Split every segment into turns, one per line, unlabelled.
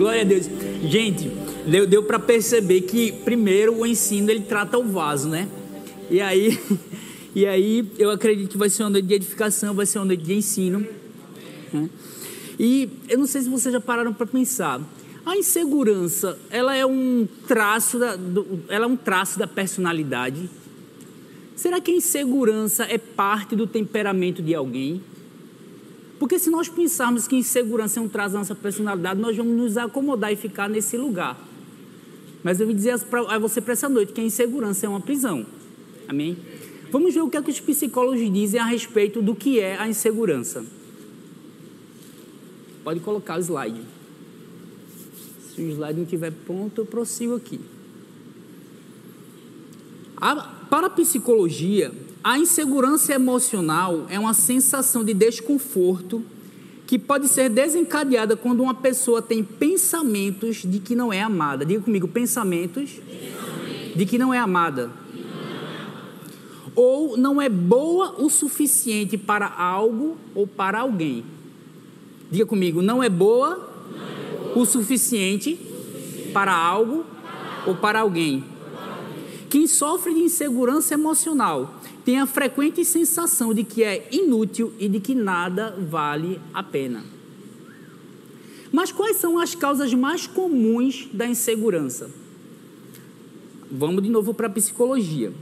Glória a Deus. Gente, deu, deu para perceber que primeiro o ensino ele trata o vaso, né? E aí, e aí eu acredito que vai ser uma noite de edificação, vai ser uma noite de ensino. Né? E eu não sei se vocês já pararam para pensar. A insegurança, ela é um traço da, do, ela é um traço da personalidade. Será que a insegurança é parte do temperamento de alguém? Porque se nós pensarmos que insegurança é um traço da nossa personalidade, nós vamos nos acomodar e ficar nesse lugar. Mas eu vou dizer a você para essa noite que a insegurança é uma prisão. Amém? Vamos ver o que, é que os psicólogos dizem a respeito do que é a insegurança. Pode colocar o slide. Se o slide não estiver pronto, eu prossigo aqui. A, para a psicologia, a insegurança emocional é uma sensação de desconforto que pode ser desencadeada quando uma pessoa tem pensamentos de que não é amada. Diga comigo, pensamentos de que não é amada. Ou não é boa o suficiente para algo ou para alguém. Diga comigo, não é boa o suficiente para algo ou para alguém. Quem sofre de insegurança emocional tem a frequente sensação de que é inútil e de que nada vale a pena. Mas quais são as causas mais comuns da insegurança? Vamos de novo para a psicologia.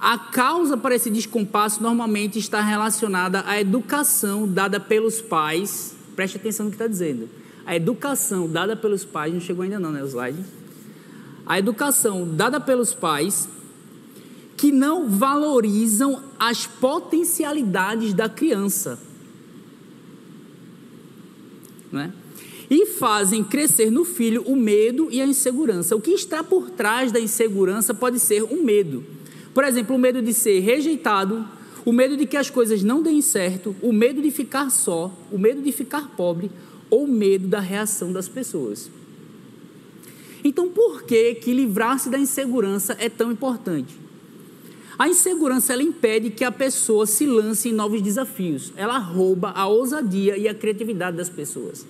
A causa para esse descompasso normalmente está relacionada à educação dada pelos pais. Preste atenção no que está dizendo a educação dada pelos pais, não chegou ainda não, né, slide? A educação dada pelos pais que não valorizam as potencialidades da criança. Né? E fazem crescer no filho o medo e a insegurança. O que está por trás da insegurança pode ser um medo. Por exemplo, o medo de ser rejeitado, o medo de que as coisas não deem certo, o medo de ficar só, o medo de ficar pobre, ou medo da reação das pessoas. Então, por que que livrar-se da insegurança é tão importante? A insegurança ela impede que a pessoa se lance em novos desafios. Ela rouba a ousadia e a criatividade das pessoas.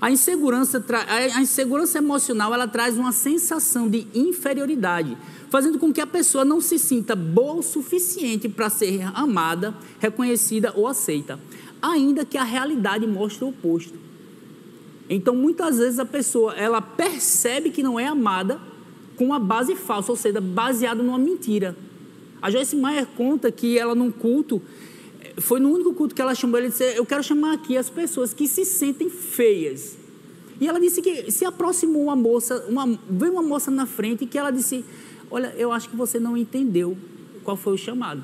A insegurança, a insegurança emocional ela traz uma sensação de inferioridade, fazendo com que a pessoa não se sinta boa o suficiente para ser amada, reconhecida ou aceita ainda que a realidade mostre o oposto. Então, muitas vezes a pessoa ela percebe que não é amada com uma base falsa, ou seja, baseada numa mentira. A Joyce Meyer conta que ela num culto, foi no único culto que ela chamou ele disse: "Eu quero chamar aqui as pessoas que se sentem feias". E ela disse que se aproximou uma moça, uma, veio uma moça na frente que ela disse: "Olha, eu acho que você não entendeu qual foi o chamado".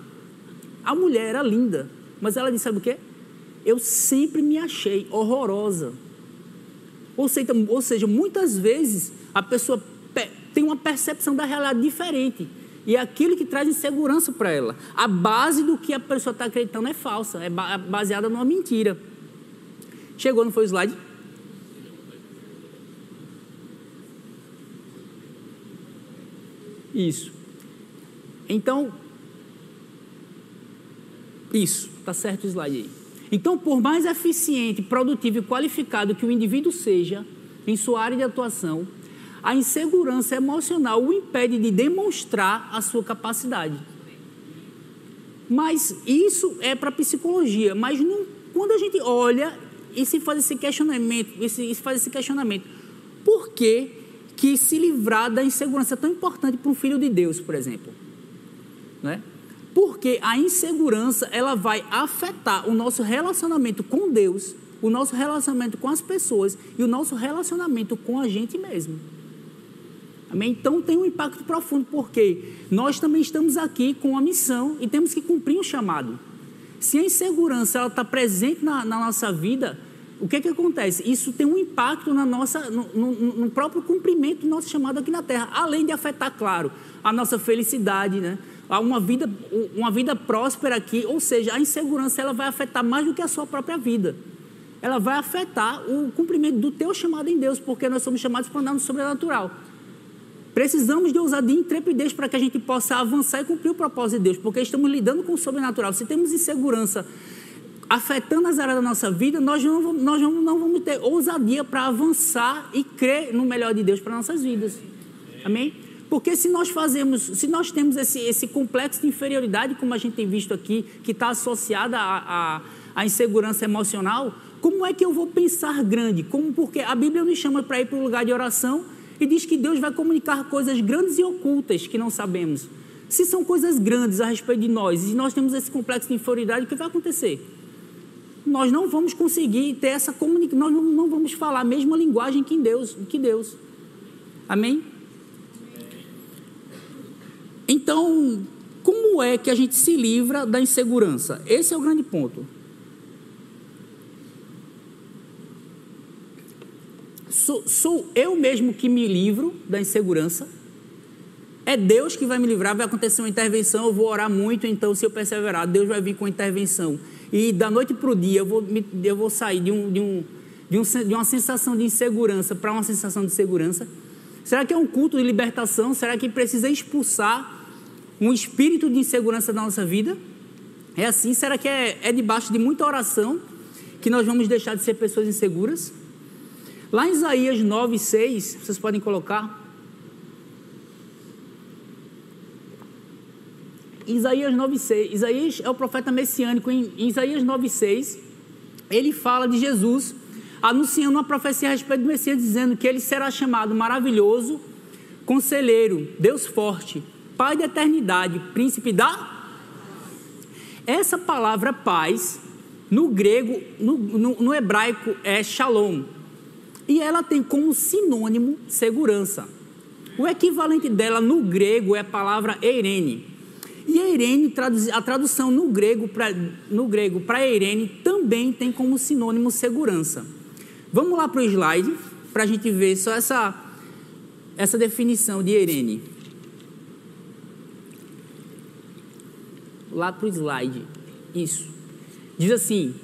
A mulher era linda, mas ela disse: "Sabe o quê? eu sempre me achei horrorosa. Ou seja, ou seja, muitas vezes a pessoa tem uma percepção da realidade diferente. E é aquilo que traz insegurança para ela. A base do que a pessoa está acreditando é falsa, é, baseada numa mentira. Chegou, não foi o slide? Isso. Então, isso, está certo o slide aí. Então, por mais eficiente, produtivo e qualificado que o indivíduo seja em sua área de atuação, a insegurança emocional o impede de demonstrar a sua capacidade. Mas isso é para psicologia. Mas não, quando a gente olha e se faz esse questionamento, esse, faz esse questionamento, por que, que se livrar da insegurança é tão importante para um filho de Deus, por exemplo? Né? Porque a insegurança ela vai afetar o nosso relacionamento com Deus, o nosso relacionamento com as pessoas e o nosso relacionamento com a gente mesmo. Amém? Então tem um impacto profundo, porque nós também estamos aqui com a missão e temos que cumprir um chamado. Se a insegurança está presente na, na, nossa vida, o que, que acontece? Isso tem um impacto na nossa, no, no, no próprio cumprimento do nosso chamado aqui na Terra, além de afetar, claro, a nossa felicidade, né? uma vida, uma vida próspera aqui, ou seja, a insegurança ela vai afetar mais do que a sua própria vida. Ela vai afetar o cumprimento do teu chamado em Deus, porque nós somos chamados para andar no sobrenatural. Precisamos de ousadia e intrepidez para que a gente possa avançar e cumprir o propósito de Deus, porque estamos lidando com o sobrenatural. Se temos insegurança afetando as áreas da nossa vida, nós não, nós não, não vamos ter ousadia para avançar e crer no melhor de Deus para nossas vidas. Amém? Porque se nós fazemos, se nós temos esse, esse complexo de inferioridade, como a gente tem visto aqui, que está associada à, à, à insegurança emocional, como é que eu vou pensar grande? Como porque a Bíblia nos chama para ir para o lugar de oração e diz que Deus vai comunicar coisas grandes e ocultas que não sabemos. Se são coisas grandes a respeito de nós e nós temos esse complexo de inferioridade, o que vai acontecer? Nós não vamos conseguir ter essa comunicação, nós não, não vamos falar a mesma linguagem que Deus, que Deus. Amém? Então, como é que a gente se livra da insegurança? Esse é o grande ponto. Sou, sou eu mesmo que me livro da insegurança? É Deus que vai me livrar, vai acontecer uma intervenção, eu vou orar muito, então se eu perseverar, Deus vai vir com a intervenção. E da noite para o dia eu vou, eu vou sair de, um, de, um, de, um, de uma sensação de insegurança para uma sensação de segurança. Será que é um culto de libertação? Será que precisa expulsar um espírito de insegurança da nossa vida? É assim? Será que é, é debaixo de muita oração que nós vamos deixar de ser pessoas inseguras? Lá em Isaías 9, 6, vocês podem colocar. Isaías 9, 6. Isaías é o profeta messiânico. Em Isaías 9, 6, ele fala de Jesus anunciando uma profecia a respeito do Messias, dizendo que ele será chamado maravilhoso, conselheiro, Deus forte, Pai da eternidade, príncipe da. Essa palavra paz, no grego, no, no, no hebraico, é shalom. E ela tem como sinônimo segurança. O equivalente dela no grego é a palavra eirene. E eirene, a tradução no grego para eirene também tem como sinônimo segurança. Vamos lá para o slide para a gente ver só essa essa definição de eirene. lá para o slide. Isso. Diz assim: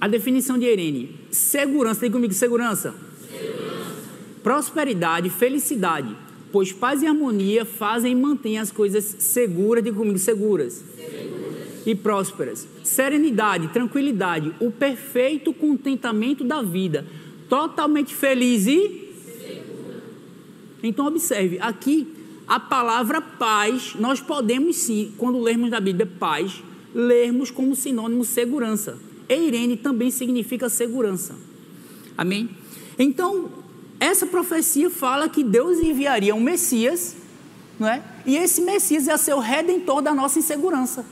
a definição de Irene: segurança, tem comigo, segurança. segurança. Prosperidade, felicidade, pois paz e harmonia fazem e mantêm as coisas seguras, diga comigo, seguras. seguras. E prósperas. Serenidade, tranquilidade, o perfeito contentamento da vida, totalmente feliz e. Segura. Então, observe, aqui a palavra paz, nós podemos sim, quando lermos na Bíblia paz, lermos como sinônimo segurança. Eirene também significa segurança. Amém? Então, essa profecia fala que Deus enviaria um Messias, não é? E esse Messias ia ser o redentor da nossa insegurança.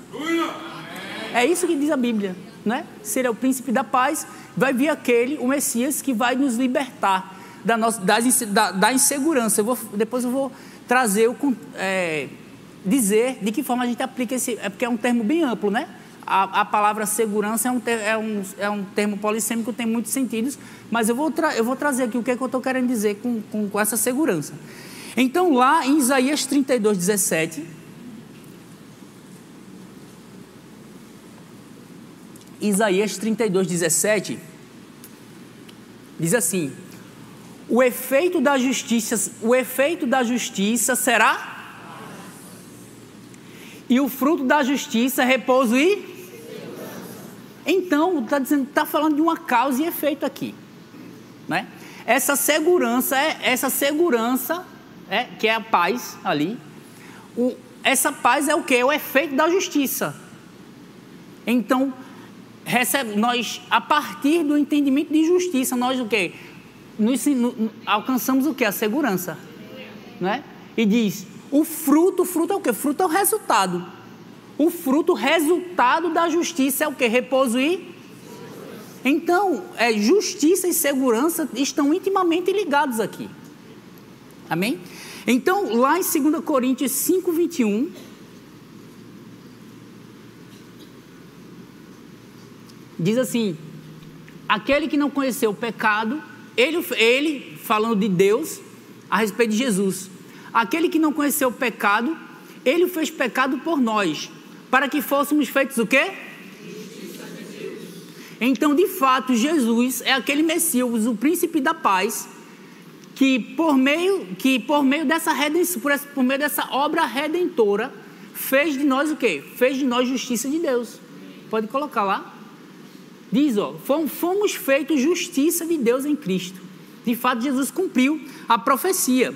É isso que diz a Bíblia, não é? Seria o príncipe da paz, vai vir aquele, o Messias, que vai nos libertar da, nossa, da, da insegurança. Eu vou, depois eu vou trazer, o, é, dizer de que forma a gente aplica esse. É porque é um termo bem amplo, né? A, a palavra segurança é um, é, um, é um termo polissêmico, tem muitos sentidos, mas eu vou, eu vou trazer aqui o que, é que eu estou querendo dizer com, com, com essa segurança. Então, lá em Isaías 32, 17. Isaías 32, 17 diz assim: o efeito da justiça, o efeito da justiça será e o fruto da justiça repouso e então está dizendo está falando de uma causa e efeito aqui, né? Essa segurança é essa segurança é que é a paz ali. O, essa paz é o que? É o efeito da justiça. Então recebe, nós a partir do entendimento de justiça nós o que nos, no, alcançamos o que? A segurança. Né? E diz: o fruto, o fruto é o que? Fruto é o resultado. O fruto, resultado da justiça é o que? Repouso e. Então, é, justiça e segurança estão intimamente ligados aqui. Amém? Então, lá em 2 Coríntios 5, 21. Diz assim: aquele que não conheceu o pecado ele, ele falando de Deus a respeito de Jesus. Aquele que não conheceu o pecado, ele fez pecado por nós, para que fôssemos feitos o quê? Então, de fato, Jesus é aquele Messias, o príncipe da paz, que por meio, que por meio dessa redenção, por, por meio dessa obra redentora, fez de nós o quê? Fez de nós justiça de Deus. pode colocar lá. Diz, ó, fomos feitos justiça de Deus em Cristo. De fato, Jesus cumpriu a profecia.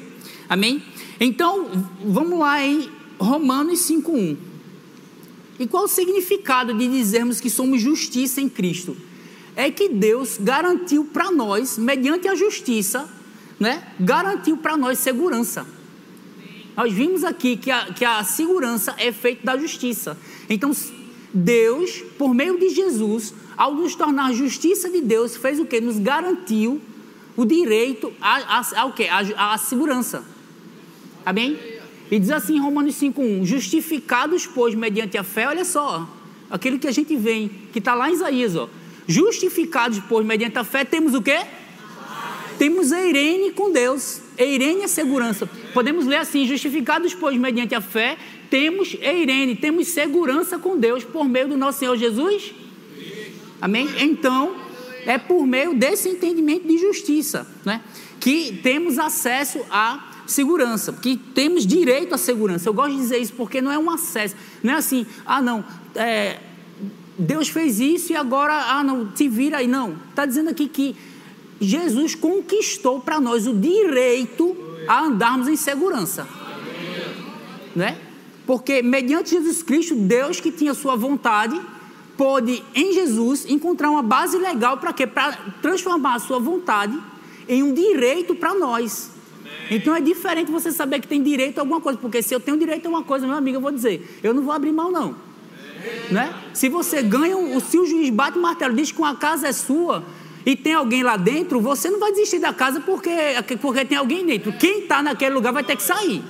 Amém? Então, vamos lá em Romanos 5:1. E qual o significado de dizermos que somos justiça em Cristo? É que Deus garantiu para nós, mediante a justiça, né, garantiu para nós segurança. Nós vimos aqui que a, que a segurança é feita da justiça. Então, Deus, por meio de Jesus, ao nos tornar justiça de Deus, fez o que? Nos garantiu o direito a, a, ao quê? A, a segurança. Amém? E diz assim em Romanos 5,1: Justificados, pois, mediante a fé, olha só, aquilo que a gente vem, que está lá em Isaías, ó. Justificados, pois, mediante a fé, temos o quê? Temos Eirene com Deus. Eirene é segurança. Podemos ler assim: justificados, pois, mediante a fé, temos Eirene, temos segurança com Deus por meio do nosso Senhor Jesus. Amém? Então, é por meio desse entendimento de justiça, né? Que temos acesso à segurança, que temos direito à segurança. Eu gosto de dizer isso porque não é um acesso, não é assim, ah, não, é, Deus fez isso e agora, ah, não, te vira aí. Não, está dizendo aqui que Jesus conquistou para nós o direito a andarmos em segurança. Né? Porque mediante Jesus Cristo, Deus que tinha sua vontade, pôde em Jesus encontrar uma base legal para quê? Para transformar a sua vontade em um direito para nós. Então é diferente você saber que tem direito a alguma coisa, porque se eu tenho direito a uma coisa, meu amigo, eu vou dizer, eu não vou abrir mão não. Né? Se você ganha, se o juiz bate o martelo, diz que uma casa é sua, e tem alguém lá dentro, você não vai desistir da casa porque, porque tem alguém dentro. Quem está naquele lugar vai ter que sair.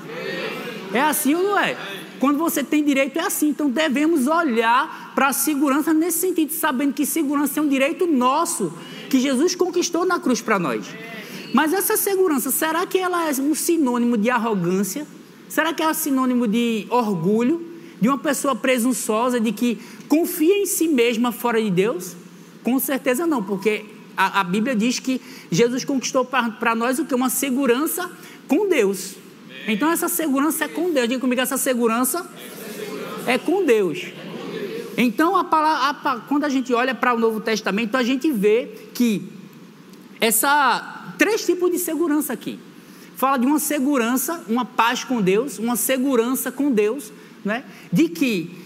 É assim ou não é? Quando você tem direito, é assim. Então devemos olhar para a segurança nesse sentido, sabendo que segurança é um direito nosso, que Jesus conquistou na cruz para nós. Mas essa segurança, será que ela é um sinônimo de arrogância? Será que é um sinônimo de orgulho? De uma pessoa presunçosa, de que confia em si mesma fora de Deus? Com certeza não, porque a, a Bíblia diz que Jesus conquistou para nós o que? Uma segurança com Deus. Então essa segurança é com Deus. Diga comigo, essa segurança é com Deus. Então, a palavra, a, quando a gente olha para o Novo Testamento, a gente vê que essa três tipos de segurança aqui. Fala de uma segurança, uma paz com Deus, uma segurança com Deus, né? de que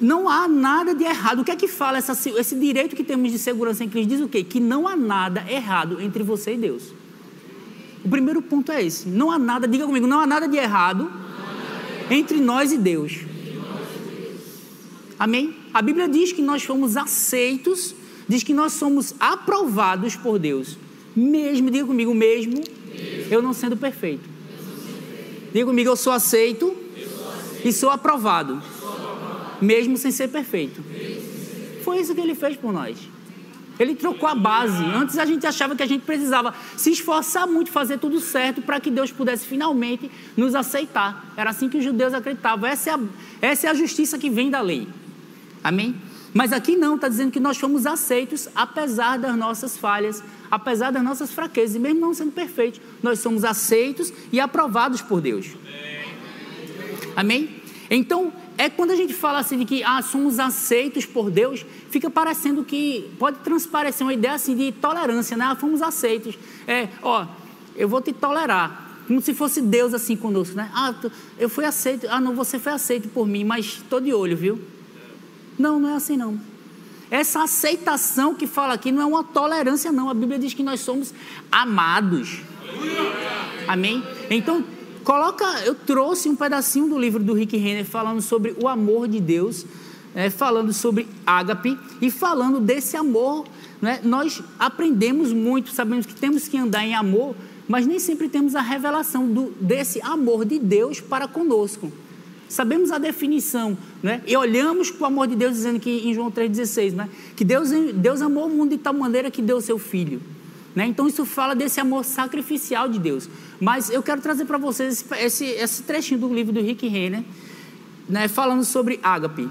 não há nada de errado. O que é que fala essa, esse direito que temos de segurança em Cristo? Diz o quê? Que não há nada errado entre você e Deus. O primeiro ponto é esse. Não há nada, diga comigo, não há nada de errado entre nós e Deus. Amém? A Bíblia diz que nós fomos aceitos, diz que nós somos aprovados por Deus. Mesmo, diga comigo, mesmo, eu não sendo perfeito. Diga comigo, eu sou aceito, e sou aprovado mesmo sem ser perfeito. Foi isso que ele fez por nós. Ele trocou a base. Antes a gente achava que a gente precisava se esforçar muito, fazer tudo certo para que Deus pudesse finalmente nos aceitar. Era assim que os judeus acreditavam. Essa é a, essa é a justiça que vem da lei. Amém? Mas aqui não, está dizendo que nós fomos aceitos apesar das nossas falhas, apesar das nossas fraquezas, e mesmo não sendo perfeitos, nós somos aceitos e aprovados por Deus. Amém? Então, é quando a gente fala assim de que ah, somos aceitos por Deus, fica parecendo que pode transparecer uma ideia assim de tolerância, né? Ah, fomos aceitos. É, ó, eu vou te tolerar. Como se fosse Deus assim conosco, né? Ah, eu fui aceito. Ah, não, você foi aceito por mim, mas estou de olho, viu? Não, não é assim não. Essa aceitação que fala aqui não é uma tolerância, não. A Bíblia diz que nós somos amados. Amém? Então, Coloca, eu trouxe um pedacinho do livro do Rick Renner falando sobre o amor de Deus, é, falando sobre ágape e falando desse amor. Né? Nós aprendemos muito, sabemos que temos que andar em amor, mas nem sempre temos a revelação do, desse amor de Deus para conosco. Sabemos a definição, né? e olhamos para o amor de Deus, dizendo que em João 3,16, né? que Deus, Deus amou o mundo de tal maneira que deu o seu filho. Né? Então isso fala desse amor sacrificial de Deus. Mas eu quero trazer para vocês esse, esse, trechinho do livro do Rick Renner, né, falando sobre ágape.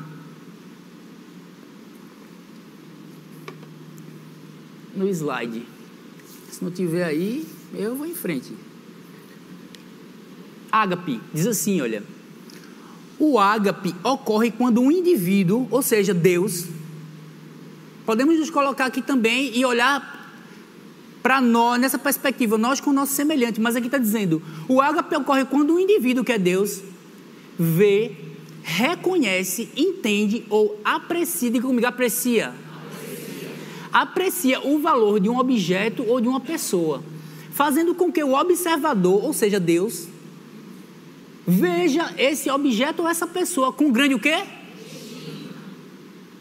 No slide. Se não tiver aí, eu vou em frente. Ágape diz assim, olha. O ágape ocorre quando um indivíduo, ou seja, Deus, Podemos nos colocar aqui também e olhar para nós, nessa perspectiva, nós com o nosso semelhante, mas aqui está dizendo: o ágape ocorre quando um indivíduo que é Deus vê, reconhece, entende ou aprecia, diga comigo, aprecia. aprecia. Aprecia o valor de um objeto ou de uma pessoa, fazendo com que o observador, ou seja, Deus, veja esse objeto ou essa pessoa com grande o quê?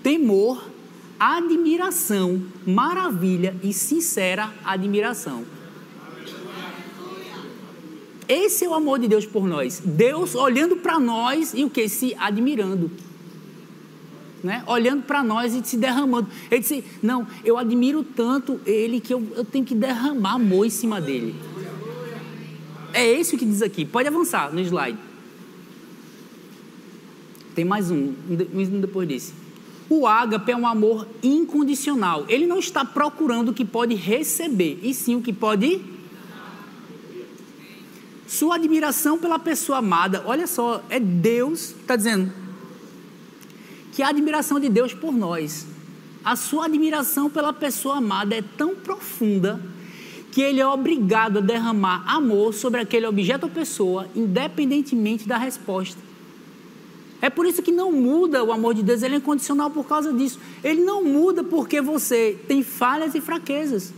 Temor admiração, maravilha e sincera admiração. Esse é o amor de Deus por nós. Deus olhando para nós e o que? Se admirando. Né? Olhando para nós e se derramando. Ele disse: Não, eu admiro tanto ele que eu, eu tenho que derramar amor em cima dele. É isso que diz aqui. Pode avançar no slide. Tem mais um, um depois desse. O ágape é um amor incondicional. Ele não está procurando o que pode receber, e sim o que pode. Sua admiração pela pessoa amada, olha só, é Deus, está dizendo, que a admiração de Deus por nós, a sua admiração pela pessoa amada é tão profunda que ele é obrigado a derramar amor sobre aquele objeto ou pessoa, independentemente da resposta. É por isso que não muda o amor de Deus, ele é incondicional por causa disso. Ele não muda porque você tem falhas e fraquezas.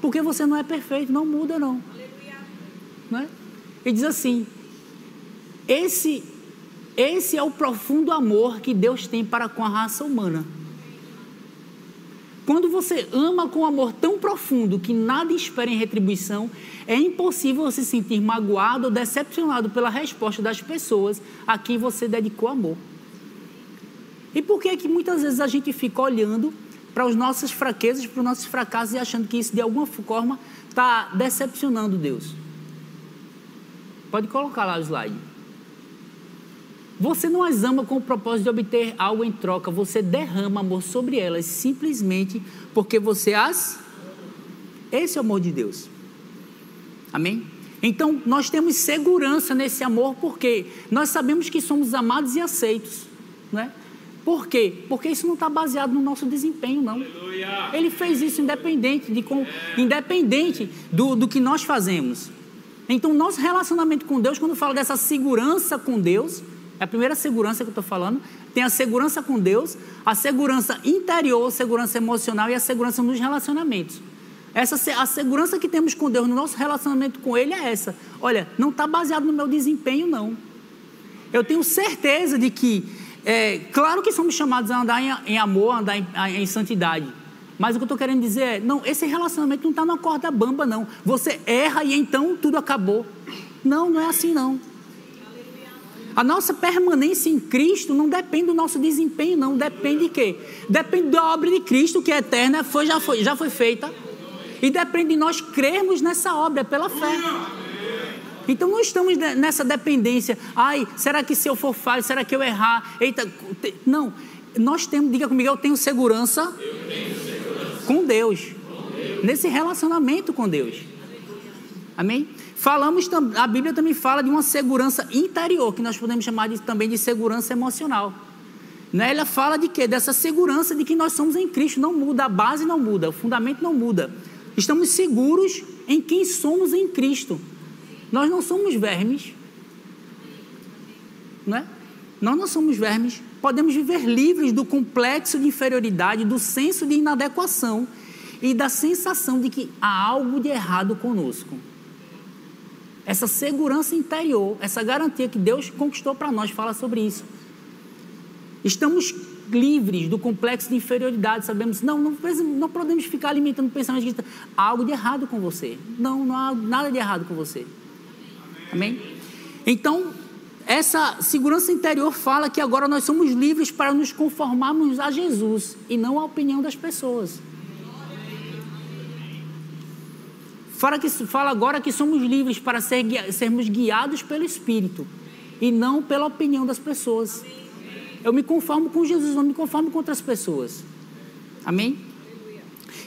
Porque você não é perfeito, não muda não. não é? Ele diz assim: esse, esse é o profundo amor que Deus tem para com a raça humana. Quando você ama com amor tão profundo que nada espera em retribuição, é impossível se sentir magoado ou decepcionado pela resposta das pessoas a quem você dedicou amor. E por que é que muitas vezes a gente fica olhando para as nossas fraquezas, para os nossos fracassos e achando que isso de alguma forma está decepcionando Deus? Pode colocar lá o slide. Você não as ama com o propósito de obter algo em troca, você derrama amor sobre elas simplesmente porque você as. Esse é o amor de Deus. Amém? Então nós temos segurança nesse amor porque nós sabemos que somos amados e aceitos. Né? Por quê? Porque isso não está baseado no nosso desempenho, não. Aleluia. Ele fez isso independente, de, com, é. independente do, do que nós fazemos. Então, nosso relacionamento com Deus, quando eu falo dessa segurança com Deus, é a primeira segurança que eu estou falando. Tem a segurança com Deus, a segurança interior, a segurança emocional e a segurança nos relacionamentos. Essa, a segurança que temos com Deus no nosso relacionamento com Ele é essa. Olha, não está baseado no meu desempenho, não. Eu tenho certeza de que, é, claro que somos chamados a andar em, em amor, a andar em, em, santidade. Mas o que eu estou querendo dizer é, não, esse relacionamento não está na corda bamba, não. Você erra e então tudo acabou. Não, não é assim, não. A nossa permanência em Cristo não depende do nosso desempenho, não. Depende de quê? Depende da obra de Cristo, que é eterna, foi, já, foi, já foi feita. E depende de nós crermos nessa obra, pela fé. Então não estamos nessa dependência. Ai, será que se eu for falho, será que eu errar? Eita, não. Nós temos, diga comigo, eu tenho segurança, eu tenho segurança. Com, Deus, com Deus. Nesse relacionamento com Deus. Amém? Falamos, a Bíblia também fala de uma segurança interior, que nós podemos chamar de, também de segurança emocional. Né? Ela fala de quê? Dessa segurança de que nós somos em Cristo, não muda, a base não muda, o fundamento não muda. Estamos seguros em quem somos em Cristo. Nós não somos vermes. Não é? Nós não somos vermes. Podemos viver livres do complexo de inferioridade, do senso de inadequação e da sensação de que há algo de errado conosco essa segurança interior, essa garantia que Deus conquistou para nós, fala sobre isso. Estamos livres do complexo de inferioridade, sabemos, não, não, não podemos ficar alimentando pensamentos de há algo de errado com você. Não, não há nada de errado com você. Amém? Então, essa segurança interior fala que agora nós somos livres para nos conformarmos a Jesus e não à opinião das pessoas. Fala, que, fala agora que somos livres para ser, sermos guiados pelo Espírito e não pela opinião das pessoas. Eu me conformo com Jesus, não me conformo com outras pessoas. Amém?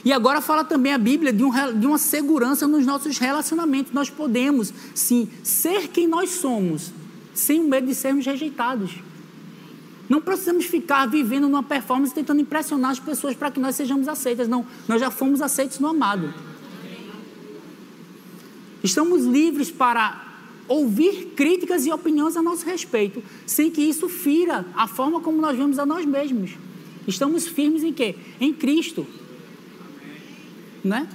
E agora fala também a Bíblia de, um, de uma segurança nos nossos relacionamentos. Nós podemos, sim, ser quem nós somos, sem o medo de sermos rejeitados. Não precisamos ficar vivendo numa performance tentando impressionar as pessoas para que nós sejamos aceitas. Não, nós já fomos aceitos no amado. Estamos livres para ouvir críticas e opiniões a nosso respeito, sem que isso fira a forma como nós vemos a nós mesmos. Estamos firmes em quê? Em Cristo. Né?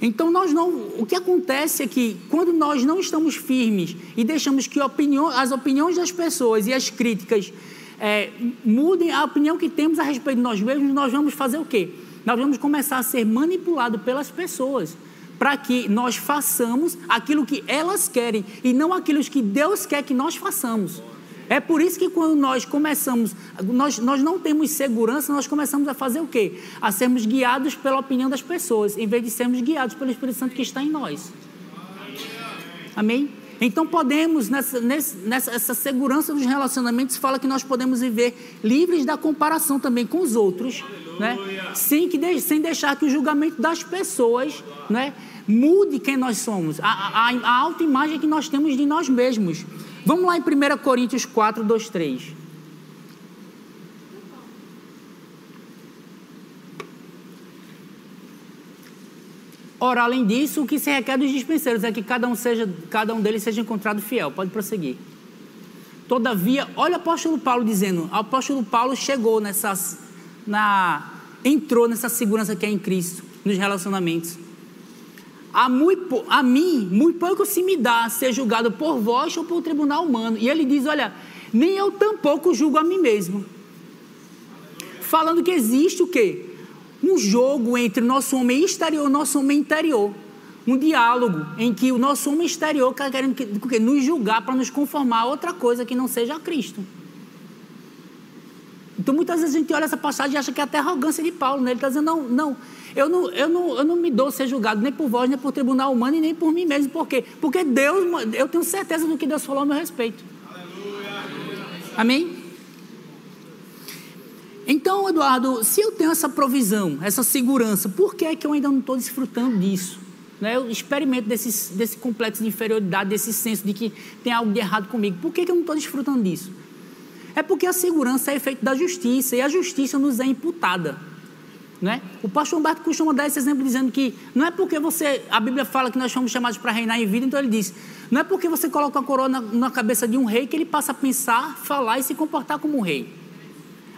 Então nós não, o que acontece é que quando nós não estamos firmes e deixamos que opinião, as opiniões das pessoas e as críticas é, mudem a opinião que temos a respeito de nós mesmos, nós vamos fazer o quê? Nós vamos começar a ser manipulados pelas pessoas para que nós façamos aquilo que elas querem e não aquilo que Deus quer que nós façamos. É por isso que quando nós começamos, nós, nós não temos segurança, nós começamos a fazer o quê? A sermos guiados pela opinião das pessoas, em vez de sermos guiados pelo Espírito Santo que está em nós. Amém? Então podemos, nessa, nessa essa segurança dos relacionamentos, fala que nós podemos viver livres da comparação também com os outros, né? sem, que, sem deixar que o julgamento das pessoas né, mude quem nós somos, a, a, a autoimagem que nós temos de nós mesmos. Vamos lá em 1 Coríntios 4, 2, 3. Ora, além disso, o que se requer dos dispenseiros é que cada um, seja, cada um deles seja encontrado fiel. Pode prosseguir. Todavia, olha o apóstolo Paulo dizendo: o apóstolo Paulo chegou nessas, na, entrou nessa segurança que é em Cristo, nos relacionamentos. A, muito, a mim, muito pouco se me dá ser julgado por vós ou por tribunal humano. E ele diz: Olha, nem eu tampouco julgo a mim mesmo. Falando que existe o quê? Um jogo entre o nosso homem exterior e o nosso homem interior. Um diálogo em que o nosso homem exterior está querendo que, que, nos julgar para nos conformar a outra coisa que não seja Cristo. Então muitas vezes a gente olha essa passagem e acha que é até arrogância de Paulo. Né? Ele está dizendo: não, não, eu não, eu, não, eu não me dou ser julgado nem por vós, nem por tribunal humano e nem por mim mesmo. Por quê? Porque Deus, eu tenho certeza do que Deus falou a meu respeito. Aleluia. Amém? Então, Eduardo, se eu tenho essa provisão, essa segurança, por que é que eu ainda não estou desfrutando disso? Né? Eu experimento desse, desse complexo de inferioridade, desse senso de que tem algo de errado comigo. Por que, que eu não estou desfrutando disso? É porque a segurança é efeito da justiça e a justiça nos é imputada. Né? O pastor Humberto costuma dar esse exemplo dizendo que não é porque você, a Bíblia fala que nós somos chamados para reinar em vida, então ele diz, não é porque você coloca a coroa na, na cabeça de um rei que ele passa a pensar, falar e se comportar como um rei.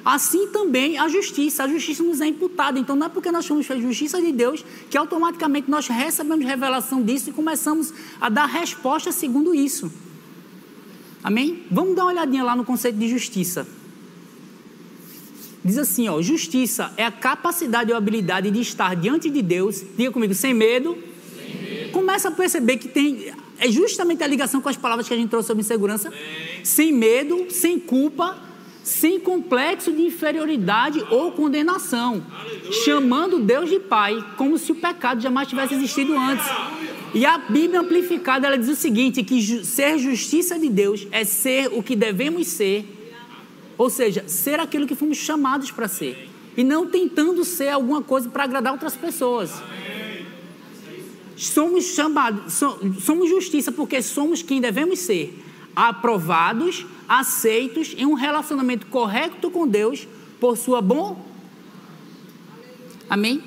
Assim também a justiça, a justiça nos é imputada. Então não é porque nós somos a justiça de Deus que automaticamente nós recebemos revelação disso e começamos a dar resposta segundo isso. Amém? Vamos dar uma olhadinha lá no conceito de justiça. Diz assim, ó, justiça é a capacidade ou habilidade de estar diante de Deus, diga comigo, sem medo. Sem medo. Começa a perceber que tem é justamente a ligação com as palavras que a gente trouxe sobre insegurança. Sem medo, sem culpa, sem complexo de inferioridade ou condenação, chamando Deus de Pai, como se o pecado jamais tivesse existido antes. E a Bíblia amplificada ela diz o seguinte: que ser justiça de Deus é ser o que devemos ser ou seja, ser aquilo que fomos chamados para ser. E não tentando ser alguma coisa para agradar outras pessoas. Somos chamados, somos justiça porque somos quem devemos ser. Aprovados, aceitos em um relacionamento correto com Deus por sua bom. Amém?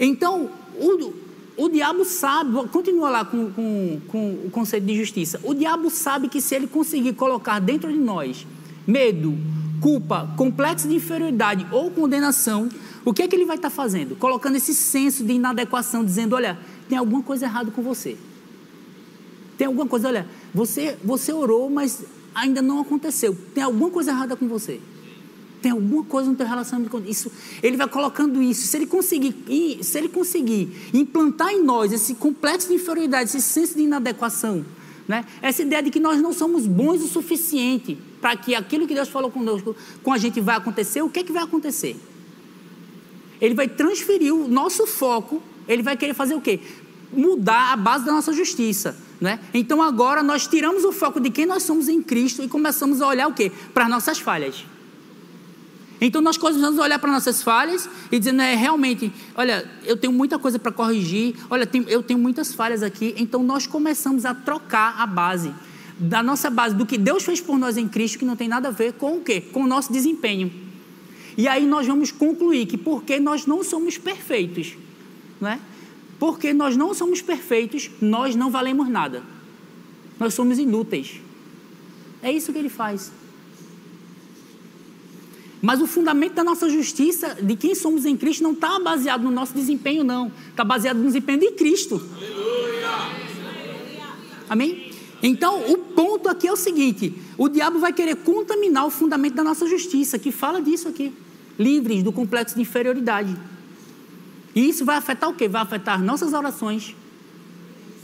Então, o, o diabo sabe, continua lá com, com, com o conceito de justiça. O diabo sabe que se ele conseguir colocar dentro de nós medo, culpa, complexo de inferioridade ou condenação, o que é que ele vai estar fazendo? Colocando esse senso de inadequação, dizendo: olha, tem alguma coisa errada com você. Tem alguma coisa, olha, você, você orou, mas ainda não aconteceu. Tem alguma coisa errada com você. Tem alguma coisa no teu relacionamento com isso. Ele vai colocando isso. Se ele conseguir, se ele conseguir implantar em nós esse complexo de inferioridade, esse senso de inadequação, né? essa ideia de que nós não somos bons o suficiente para que aquilo que Deus falou conosco, com a gente vai acontecer, o que é que vai acontecer? Ele vai transferir o nosso foco, ele vai querer fazer o quê? Mudar a base da nossa justiça. Né? Então agora nós tiramos o foco de quem nós somos em Cristo e começamos a olhar o quê? Para as nossas falhas. Então nós começamos a olhar para nossas falhas e dizendo, é realmente, olha, eu tenho muita coisa para corrigir, olha, eu tenho muitas falhas aqui. Então nós começamos a trocar a base da nossa base do que Deus fez por nós em Cristo que não tem nada a ver com o quê? Com o nosso desempenho. E aí nós vamos concluir que porque nós não somos perfeitos, não é? Porque nós não somos perfeitos, nós não valemos nada. Nós somos inúteis. É isso que ele faz. Mas o fundamento da nossa justiça, de quem somos em Cristo, não está baseado no nosso desempenho, não. Está baseado no desempenho de Cristo. Aleluia. Amém? Então, o ponto aqui é o seguinte: o diabo vai querer contaminar o fundamento da nossa justiça, que fala disso aqui. Livres do complexo de inferioridade. E isso vai afetar o quê? Vai afetar nossas orações.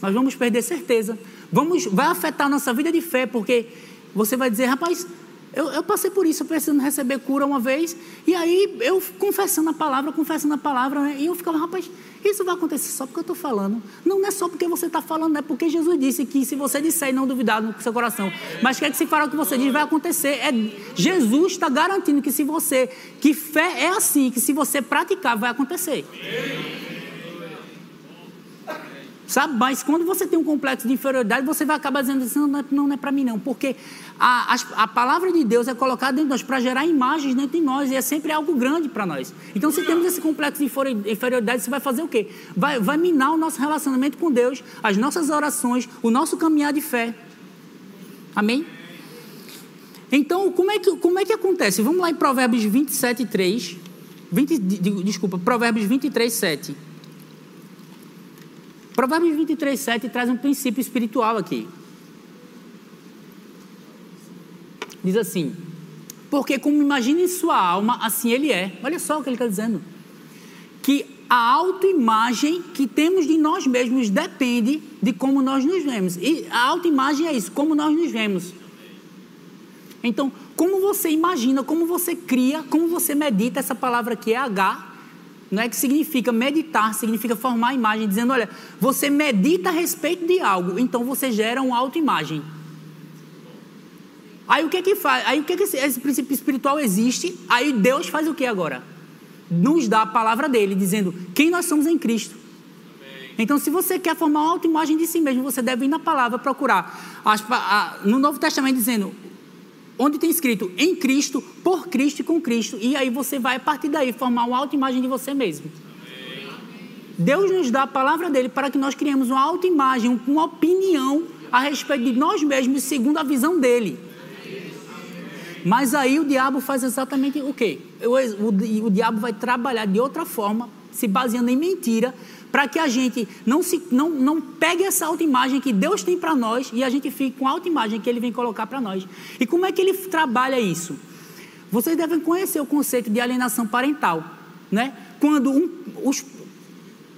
Nós vamos perder certeza. Vamos, vai afetar nossa vida de fé, porque você vai dizer, rapaz, eu, eu, passei por isso, precisando receber cura uma vez, e aí eu confessando a palavra, confessando a palavra, né? e eu ficava, rapaz, isso vai acontecer só porque eu estou falando. Não, não é só porque você está falando, é porque Jesus disse que se você disser e não duvidar no seu coração, mas quer que se fale o que você diz, vai acontecer. É, Jesus está garantindo que se você, que fé é assim, que se você praticar, vai acontecer. Sabe? Mas quando você tem um complexo de inferioridade, você vai acabar dizendo assim, não, não, não é para mim não, porque a, a, a, palavra de Deus é colocada dentro de nós para gerar imagens dentro de nós e é sempre algo grande para nós. Então, se temos esse complexo de inferioridade, você vai fazer o quê? Vai, vai minar o nosso relacionamento com Deus, as nossas orações, o nosso caminhar de fé. Amém? Então, como é que, como é que acontece? Vamos lá em Provérbios 27, 3. 20, desculpa, Provérbios 23, 7. Provérbios 23, 7 traz um princípio espiritual aqui. Diz assim: Porque como imagina em sua alma, assim ele é. Olha só o que ele está dizendo. Que a autoimagem que temos de nós mesmos depende de como nós nos vemos. E a autoimagem é isso, como nós nos vemos. Então, como você imagina, como você cria, como você medita, essa palavra aqui é H, não é que significa meditar, significa formar a imagem, dizendo, olha, você medita a respeito de algo, então você gera uma autoimagem. Aí o que que faz? Aí o que que esse, esse princípio espiritual existe? Aí Deus faz o que agora? Nos dá a palavra dele, dizendo quem nós somos em Cristo. Então, se você quer formar uma autoimagem de si mesmo, você deve ir na palavra procurar. No Novo Testamento dizendo onde tem escrito em Cristo, por Cristo e com Cristo. E aí você vai, a partir daí, formar uma autoimagem de você mesmo. Deus nos dá a palavra dele para que nós criemos uma autoimagem, uma opinião a respeito de nós mesmos, segundo a visão dele. Mas aí o diabo faz exatamente o quê? O, o, o diabo vai trabalhar de outra forma, se baseando em mentira, para que a gente não, se, não, não pegue essa autoimagem que Deus tem para nós e a gente fique com a autoimagem que Ele vem colocar para nós. E como é que Ele trabalha isso? Vocês devem conhecer o conceito de alienação parental, né? Quando um, os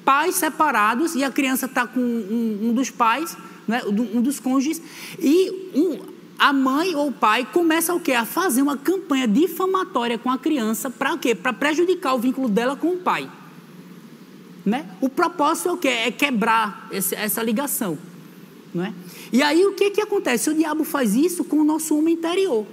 pais separados e a criança está com um, um, dos pais, né? um dos cônjuges, e um, a mãe ou o pai começa o quê? A fazer uma campanha difamatória com a criança para quê? Para prejudicar o vínculo dela com o pai. Né? O propósito é o quê? É quebrar esse, essa ligação. Não é? E aí o que, que acontece? O diabo faz isso com o nosso homem interior.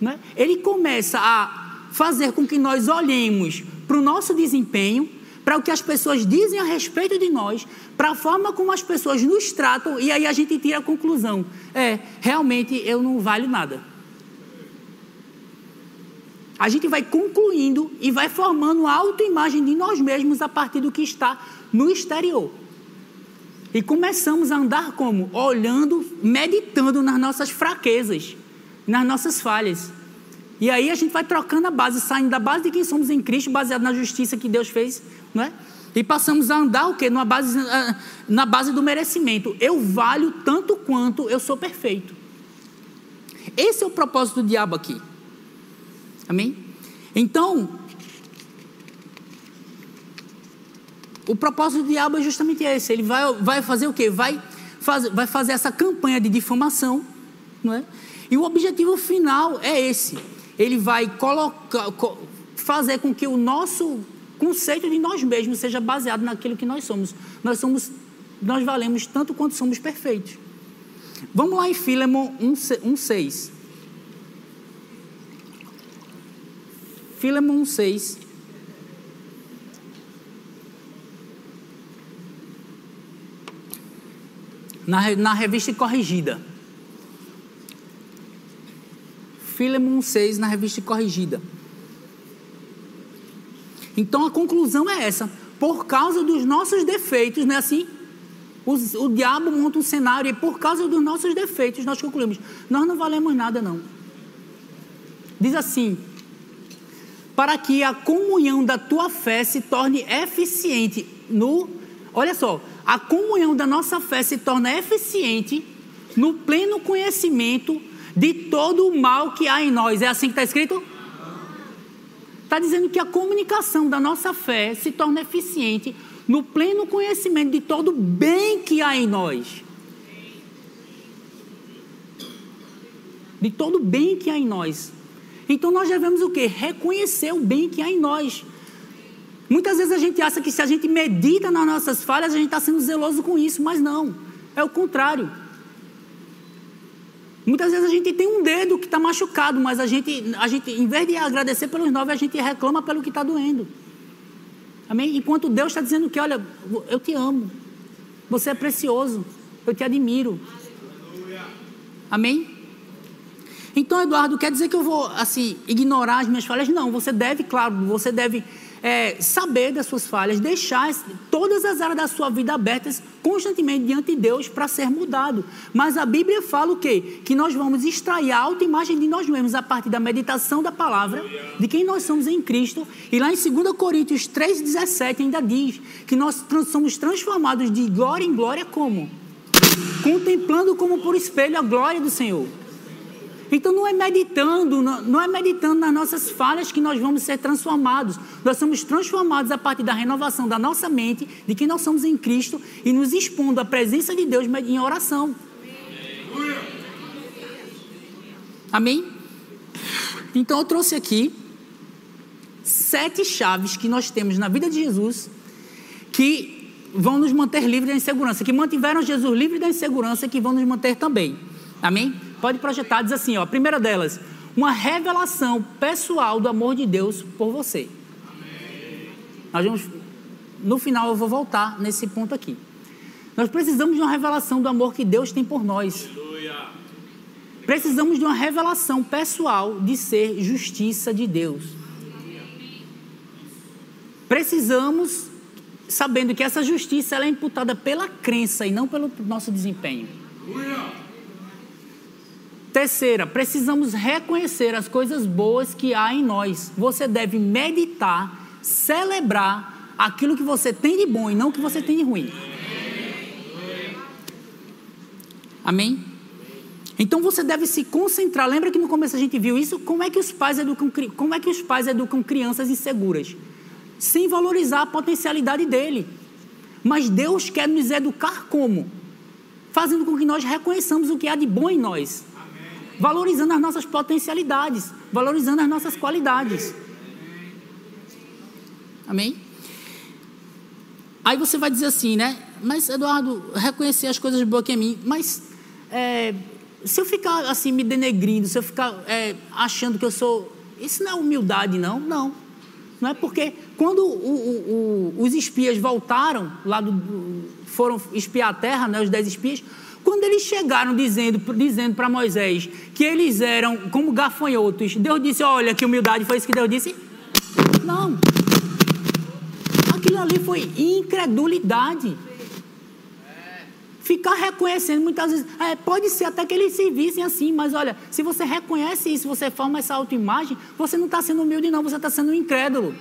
Né? Ele começa a fazer com que nós olhemos para o nosso desempenho, para o que as pessoas dizem a respeito de nós, para a forma como as pessoas nos tratam, e aí a gente tira a conclusão: é, realmente eu não valho nada a gente vai concluindo e vai formando a autoimagem de nós mesmos a partir do que está no exterior. E começamos a andar como? Olhando, meditando nas nossas fraquezas, nas nossas falhas. E aí a gente vai trocando a base, saindo da base de quem somos em Cristo, baseado na justiça que Deus fez, não é? E passamos a andar o quê? Na base, ah, na base do merecimento. Eu valho tanto quanto eu sou perfeito. Esse é o propósito do diabo aqui. Amém? Então, o propósito do diabo é justamente esse. Ele vai, vai fazer o quê? Vai, faz, vai fazer essa campanha de difamação, não é? E o objetivo final é esse. Ele vai colocar, fazer com que o nosso conceito de nós mesmos seja baseado naquilo que nós somos. Nós somos, nós valemos tanto quanto somos perfeitos. Vamos lá em Filemon 1,6. Filemon 6. na, na revista corrigida. Filemon 6 na revista corrigida. Então a conclusão é essa. Por causa dos nossos defeitos, não é assim? O, o diabo monta um cenário e por causa dos nossos defeitos nós concluímos: nós não valemos nada, não. Diz assim: para que a comunhão da tua fé se torne eficiente no. Olha só, a comunhão da nossa fé se torna eficiente no pleno conhecimento de todo o mal que há em nós. É assim que está escrito? Está dizendo que a comunicação da nossa fé se torna eficiente no pleno conhecimento de todo o bem que há em nós. De todo o bem que há em nós. Então nós devemos o quê? Reconhecer o bem que há em nós. Muitas vezes a gente acha que se a gente medita nas nossas falhas, a gente está sendo zeloso com isso, mas não. É o contrário. Muitas vezes a gente tem um dedo que está machucado, mas a gente, a gente, em vez de agradecer pelos nove, a gente reclama pelo que está doendo. Amém? Enquanto Deus está dizendo que, olha, eu te amo, você é precioso, eu te admiro. Amém? Então, Eduardo, quer dizer que eu vou, assim, ignorar as minhas falhas? Não, você deve, claro, você deve é, saber das suas falhas, deixar todas as áreas da sua vida abertas constantemente diante de Deus para ser mudado. Mas a Bíblia fala o quê? Que nós vamos extrair a autoimagem de nós mesmos a partir da meditação da palavra, de quem nós somos em Cristo. E lá em 2 Coríntios 3,17 ainda diz que nós somos transformados de glória em glória como? Contemplando como por espelho a glória do Senhor. Então não é meditando, não é meditando nas nossas falhas que nós vamos ser transformados. Nós somos transformados a partir da renovação da nossa mente, de que nós somos em Cristo e nos expondo à presença de Deus em oração. Amém? Então eu trouxe aqui sete chaves que nós temos na vida de Jesus que vão nos manter livres da insegurança, que mantiveram Jesus livre da insegurança, que vão nos manter também. Amém? Pode projetar, diz assim, ó, a primeira delas, uma revelação pessoal do amor de Deus por você. Amém. Nós vamos, no final eu vou voltar nesse ponto aqui. Nós precisamos de uma revelação do amor que Deus tem por nós. Aleluia. Precisamos de uma revelação pessoal de ser justiça de Deus. Precisamos, sabendo que essa justiça é imputada pela crença e não pelo nosso desempenho. Aleluia. Terceira, precisamos reconhecer as coisas boas que há em nós. Você deve meditar, celebrar aquilo que você tem de bom e não o que você tem de ruim. Amém? Então você deve se concentrar. Lembra que no começo a gente viu isso? Como é que os pais educam, como é que os pais educam crianças inseguras? Sem valorizar a potencialidade dele. Mas Deus quer nos educar como? Fazendo com que nós reconheçamos o que há de bom em nós valorizando as nossas potencialidades, valorizando as nossas qualidades. Amém? Aí você vai dizer assim, né? Mas, Eduardo, reconhecer as coisas boas que é mim, mas é, se eu ficar assim me denegrindo, se eu ficar é, achando que eu sou. Isso não é humildade, não? Não. Não é porque quando o, o, o, os espias voltaram, lá do, foram espiar a terra, né, os dez espias, quando eles chegaram dizendo, dizendo para Moisés que eles eram como gafanhotos, Deus disse: Olha, que humildade foi isso que Deus disse? Não. Aquilo ali foi incredulidade. Ficar reconhecendo muitas vezes, é, pode ser até que eles se vissem assim, mas olha, se você reconhece isso, você forma essa autoimagem, você não está sendo humilde, não, você está sendo incrédulo.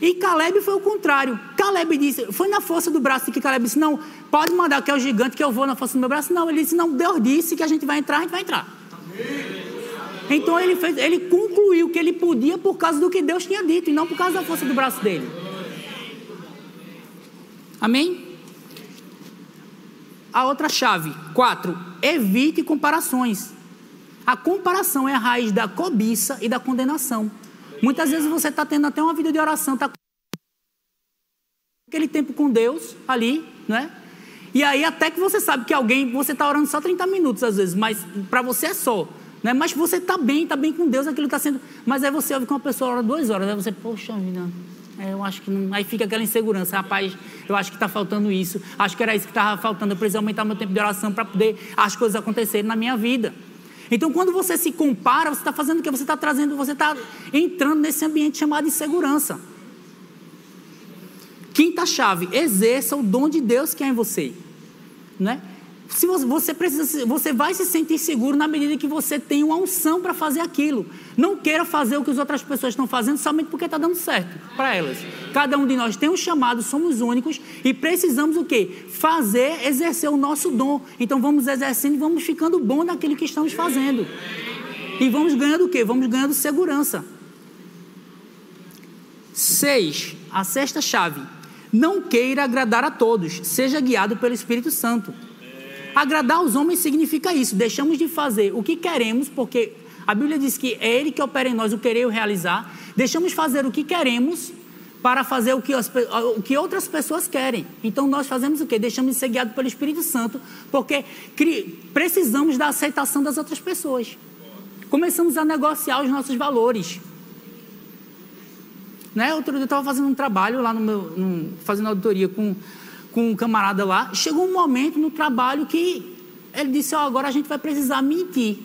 E Caleb foi o contrário. Caleb disse, foi na força do braço que Caleb disse: Não, pode mandar que é o gigante que eu vou na força do meu braço. Não, ele disse: Não, Deus disse que a gente vai entrar, a gente vai entrar. Então ele, fez, ele concluiu que ele podia por causa do que Deus tinha dito e não por causa da força do braço dele. Amém? A outra chave, quatro, evite comparações. A comparação é a raiz da cobiça e da condenação. Muitas vezes você está tendo até uma vida de oração, está aquele tempo com Deus ali, né? E aí até que você sabe que alguém, você está orando só 30 minutos às vezes, mas para você é só. Né? Mas você está bem, está bem com Deus, aquilo está sendo. Mas aí você ouve que uma pessoa ora duas horas, aí você, poxa vida, É, eu acho que não. Aí fica aquela insegurança, rapaz, eu acho que está faltando isso, acho que era isso que estava faltando, eu preciso aumentar meu tempo de oração para poder as coisas acontecerem na minha vida. Então, quando você se compara, você está fazendo o que? Você está trazendo, você está entrando nesse ambiente chamado insegurança. Quinta chave, exerça o dom de Deus que é em você. Né? Se você, precisa, você vai se sentir seguro na medida que você tem uma unção para fazer aquilo. Não queira fazer o que as outras pessoas estão fazendo somente porque está dando certo para elas. Cada um de nós tem um chamado, somos únicos e precisamos o quê? Fazer, exercer o nosso dom. Então vamos exercendo e vamos ficando bom naquilo que estamos fazendo. E vamos ganhando o quê? Vamos ganhando segurança. Seis, a sexta chave. Não queira agradar a todos, seja guiado pelo Espírito Santo. Agradar os homens significa isso. Deixamos de fazer o que queremos, porque a Bíblia diz que é Ele que opera em nós o querer e o realizar. Deixamos de fazer o que queremos para fazer o que, as, o que outras pessoas querem. Então nós fazemos o quê? Deixamos de ser guiados pelo Espírito Santo, porque precisamos da aceitação das outras pessoas. Começamos a negociar os nossos valores. Né? Outro dia eu estava fazendo um trabalho lá no meu, no, fazendo auditoria com com um camarada lá, chegou um momento no trabalho que ele disse, oh, agora a gente vai precisar mentir.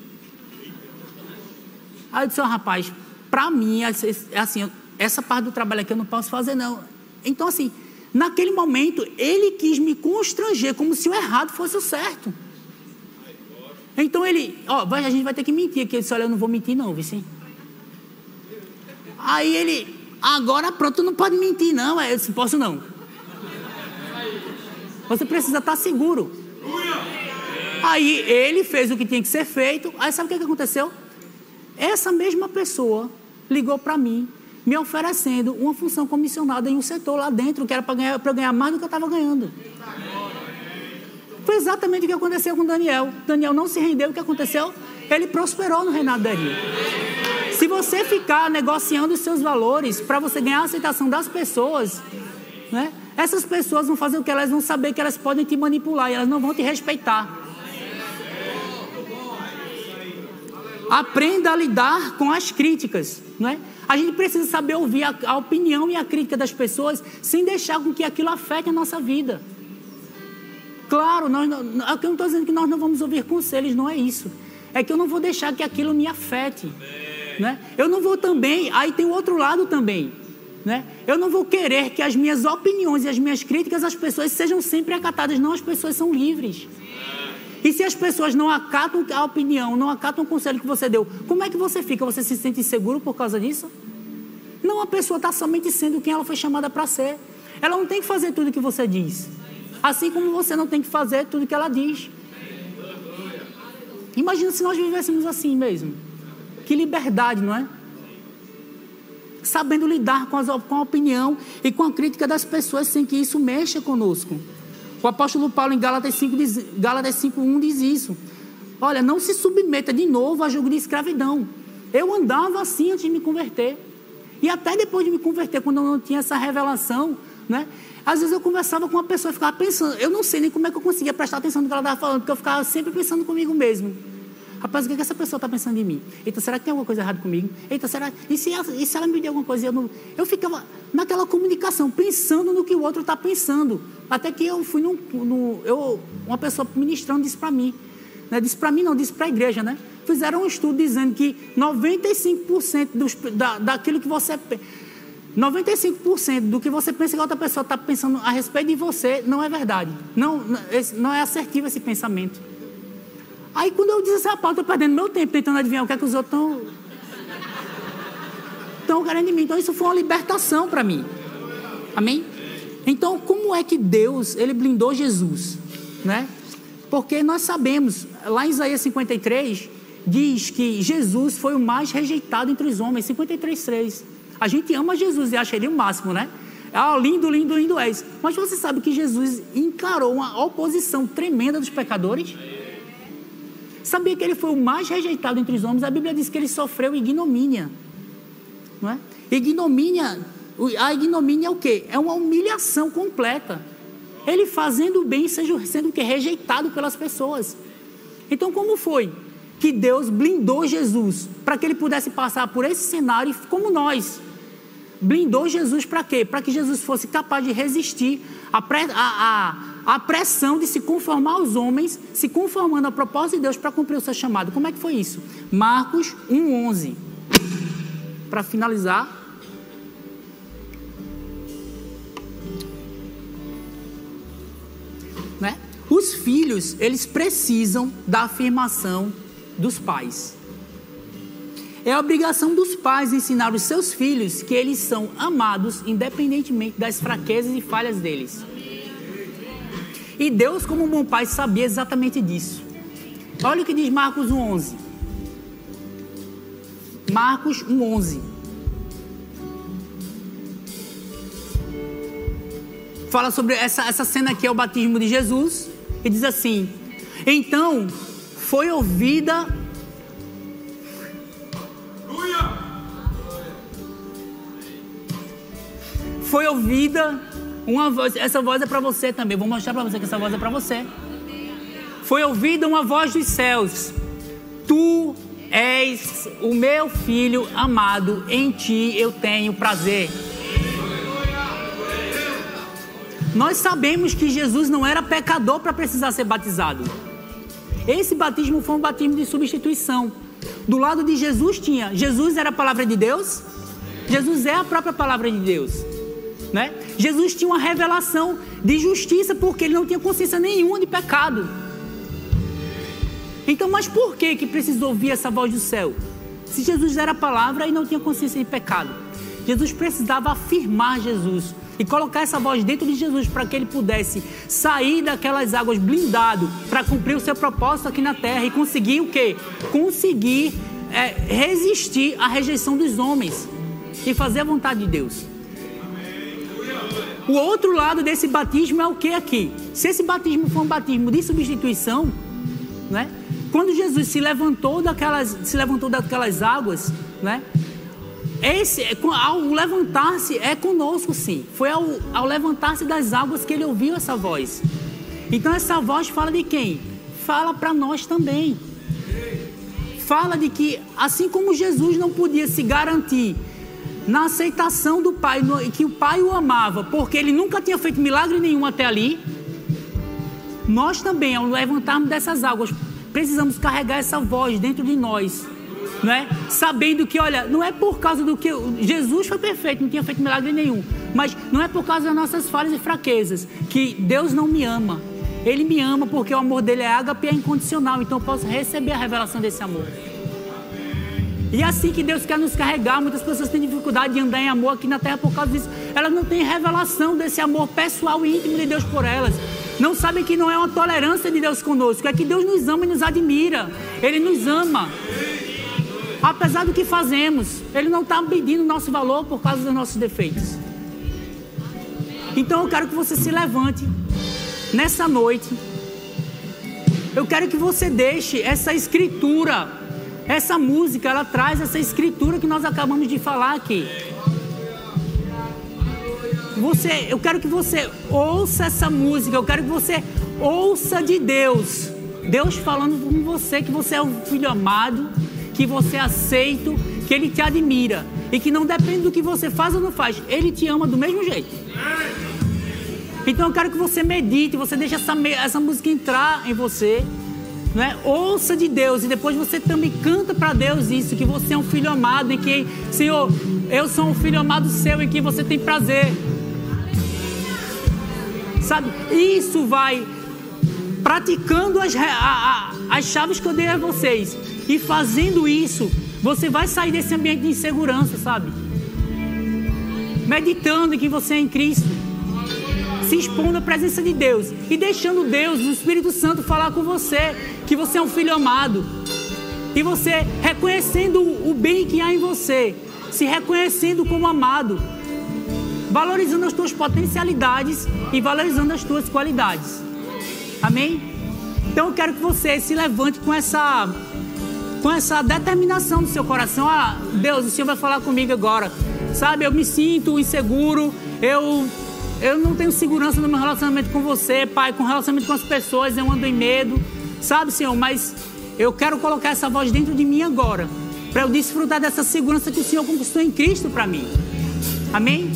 Aí eu disse, oh, rapaz, para mim, é, é assim, essa parte do trabalho aqui eu não posso fazer não. Então assim, naquele momento, ele quis me constranger como se o errado fosse o certo. Então ele, ó, oh, a gente vai ter que mentir, que ele disse, olha, eu não vou mentir não, Vicente. Aí ele, agora pronto, não pode mentir não. Eu disse, posso não. Você precisa estar seguro. Aí ele fez o que tinha que ser feito. Aí sabe o que aconteceu? Essa mesma pessoa ligou para mim, me oferecendo uma função comissionada em um setor lá dentro, que era para ganhar, ganhar mais do que eu estava ganhando. Foi exatamente o que aconteceu com Daniel. Daniel não se rendeu, o que aconteceu? Ele prosperou no reinado Dario. Se você ficar negociando os seus valores para você ganhar a aceitação das pessoas, né? Essas pessoas vão fazer o que? Elas vão saber que elas podem te manipular e elas não vão te respeitar. Aprenda a lidar com as críticas, não é? A gente precisa saber ouvir a, a opinião e a crítica das pessoas sem deixar com que aquilo afete a nossa vida. Claro, nós, eu não estou dizendo que nós não vamos ouvir conselhos, não é isso. É que eu não vou deixar que aquilo me afete. Né? Eu não vou também, aí tem o outro lado também. Né? Eu não vou querer que as minhas opiniões e as minhas críticas às pessoas sejam sempre acatadas. Não, as pessoas são livres. E se as pessoas não acatam a opinião, não acatam o conselho que você deu, como é que você fica? Você se sente inseguro por causa disso? Não, a pessoa está somente sendo quem ela foi chamada para ser. Ela não tem que fazer tudo o que você diz. Assim como você não tem que fazer tudo o que ela diz. Imagina se nós vivêssemos assim mesmo. Que liberdade, não é? Sabendo lidar com, as, com a opinião e com a crítica das pessoas sem que isso mexa conosco. O apóstolo Paulo em Gálatas 5, diz, Gálatas 5 1 diz isso. Olha, não se submeta de novo a jogo de escravidão. Eu andava assim antes de me converter. E até depois de me converter, quando eu não tinha essa revelação, né? Às vezes eu conversava com uma pessoa e ficava pensando, eu não sei nem como é que eu conseguia prestar atenção no que ela estava falando, porque eu ficava sempre pensando comigo mesmo. Rapaz, o que, é que essa pessoa está pensando em mim? Eita, será que tem alguma coisa errada comigo? Eita, será? E se ela, e se ela me der alguma coisa? Eu, não... eu ficava naquela comunicação, pensando no que o outro está pensando. Até que eu fui num. No, eu, uma pessoa ministrando disse para mim. Né? Disse para mim, não, disse para a igreja, né? Fizeram um estudo dizendo que 95% dos, da, daquilo que você. 95% do que você pensa que a outra pessoa está pensando a respeito de você não é verdade. Não, não é assertivo esse pensamento. Aí quando eu disse rapaz, estou perdendo meu tempo tentando adivinhar o que é que os outros estão. Querendo de mim. Então isso foi uma libertação para mim. Amém? Então, como é que Deus, ele blindou Jesus? Né? Porque nós sabemos, lá em Isaías 53, diz que Jesus foi o mais rejeitado entre os homens. 53, 3. A gente ama Jesus e acha ele o máximo, né? Ah, lindo, lindo, lindo és. Mas você sabe que Jesus encarou uma oposição tremenda dos pecadores? Sabia que ele foi o mais rejeitado entre os homens? A Bíblia diz que ele sofreu ignomínia. Não é? Ignomínia, a ignomínia é o quê? É uma humilhação completa. Ele fazendo o bem, sendo que rejeitado pelas pessoas. Então, como foi que Deus blindou Jesus para que ele pudesse passar por esse cenário como nós? blindou Jesus para quê? Para que Jesus fosse capaz de resistir à, a, pressão de se conformar aos homens, se conformando à proposta de Deus para cumprir o seu chamado. Como é que foi isso? Marcos 1,11. Para finalizar. Né? Os filhos, eles precisam da afirmação dos pais. É a obrigação dos pais ensinar os seus filhos que eles são amados independentemente das fraquezas e falhas deles. E Deus, como um bom pai, sabia exatamente disso. Olha o que diz Marcos 1:11. Marcos 1:11. Fala sobre essa, essa cena que é o batismo de Jesus e diz assim: Então foi ouvida foi ouvida uma voz, essa voz é para você também. Vou mostrar para você que essa voz é para você. Foi ouvida uma voz dos céus. Tu és o meu filho amado, em ti eu tenho prazer. Nós sabemos que Jesus não era pecador para precisar ser batizado. Esse batismo foi um batismo de substituição. Do lado de Jesus tinha, Jesus era a palavra de Deus, Jesus é a própria palavra de Deus. Né? Jesus tinha uma revelação de justiça porque ele não tinha consciência nenhuma de pecado. Então, mas por que que precisou ouvir essa voz do céu? Se Jesus era a palavra e não tinha consciência de pecado. Jesus precisava afirmar Jesus e colocar essa voz dentro de Jesus para que ele pudesse sair daquelas águas blindado para cumprir o seu propósito aqui na terra e conseguir o quê? Conseguir é, resistir à rejeição dos homens e fazer a vontade de Deus. O outro lado desse batismo é o que aqui? Se esse batismo for um batismo de substituição, né? Quando Jesus se levantou daquelas, se levantou daquelas águas, né? Esse, ao levantar-se, é conosco sim. Foi ao, ao levantar-se das águas que ele ouviu essa voz. Então essa voz fala de quem? Fala para nós também. Fala de que, assim como Jesus não podia se garantir na aceitação do Pai, no, que o Pai o amava, porque ele nunca tinha feito milagre nenhum até ali, nós também, ao levantarmos dessas águas, precisamos carregar essa voz dentro de nós, não é? Sabendo que, olha, não é por causa do que Jesus foi perfeito, não tinha feito milagre nenhum, mas não é por causa das nossas falhas e fraquezas que Deus não me ama. Ele me ama porque o amor dele é ágape e é incondicional, então eu posso receber a revelação desse amor. E é assim que Deus quer nos carregar. Muitas pessoas têm dificuldade de andar em amor aqui na terra por causa disso. Elas não têm revelação desse amor pessoal e íntimo de Deus por elas. Não sabem que não é uma tolerância de Deus conosco, é que Deus nos ama e nos admira. Ele nos ama. Apesar do que fazemos, Ele não está medindo nosso valor por causa dos nossos defeitos. Então eu quero que você se levante nessa noite. Eu quero que você deixe essa escritura essa música, ela traz essa escritura que nós acabamos de falar aqui. Você, eu quero que você ouça essa música, eu quero que você ouça de Deus. Deus falando com você que você é um filho amado, que você é aceito, que ele te admira e que não depende do que você faz ou não faz, ele te ama do mesmo jeito. Então eu quero que você medite, você deixe essa, essa música entrar em você é? Ouça de Deus e depois você também canta para Deus isso, que você é um filho amado e que, Senhor, eu sou um filho amado seu e que você tem prazer. Sabe? Isso vai praticando as, a, a, as chaves que eu dei a vocês e fazendo isso, você vai sair desse ambiente de insegurança, sabe? Meditando que você é em Cristo se expondo à presença de Deus e deixando Deus, o Espírito Santo, falar com você que você é um filho amado. E você reconhecendo o bem que há em você, se reconhecendo como amado, valorizando as tuas potencialidades e valorizando as tuas qualidades. Amém? Então eu quero que você se levante com essa com essa determinação no seu coração. Ah, Deus, o Senhor vai falar comigo agora. Sabe, eu me sinto inseguro, eu eu não tenho segurança no meu relacionamento com você, Pai, com relacionamento com as pessoas, eu ando em medo, sabe, Senhor? Mas eu quero colocar essa voz dentro de mim agora, para eu desfrutar dessa segurança que o Senhor conquistou em Cristo para mim. Amém?